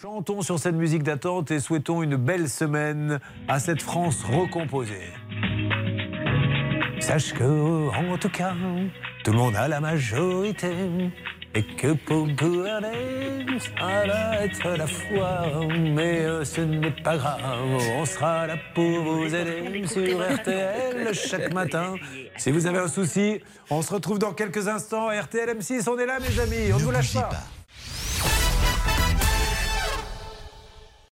Chantons sur cette musique d'attente et souhaitons une belle semaine à cette France recomposée. Sache que, en tout cas, tout le monde a la majorité. Et que pour gouverner, ça va être la foi. Mais euh, ce n'est pas grave, on sera là pour vous aider sur RTL chaque matin. Si vous avez un souci, on se retrouve dans quelques instants. RTL M6, on est là, mes amis, on ne vous lâche pas.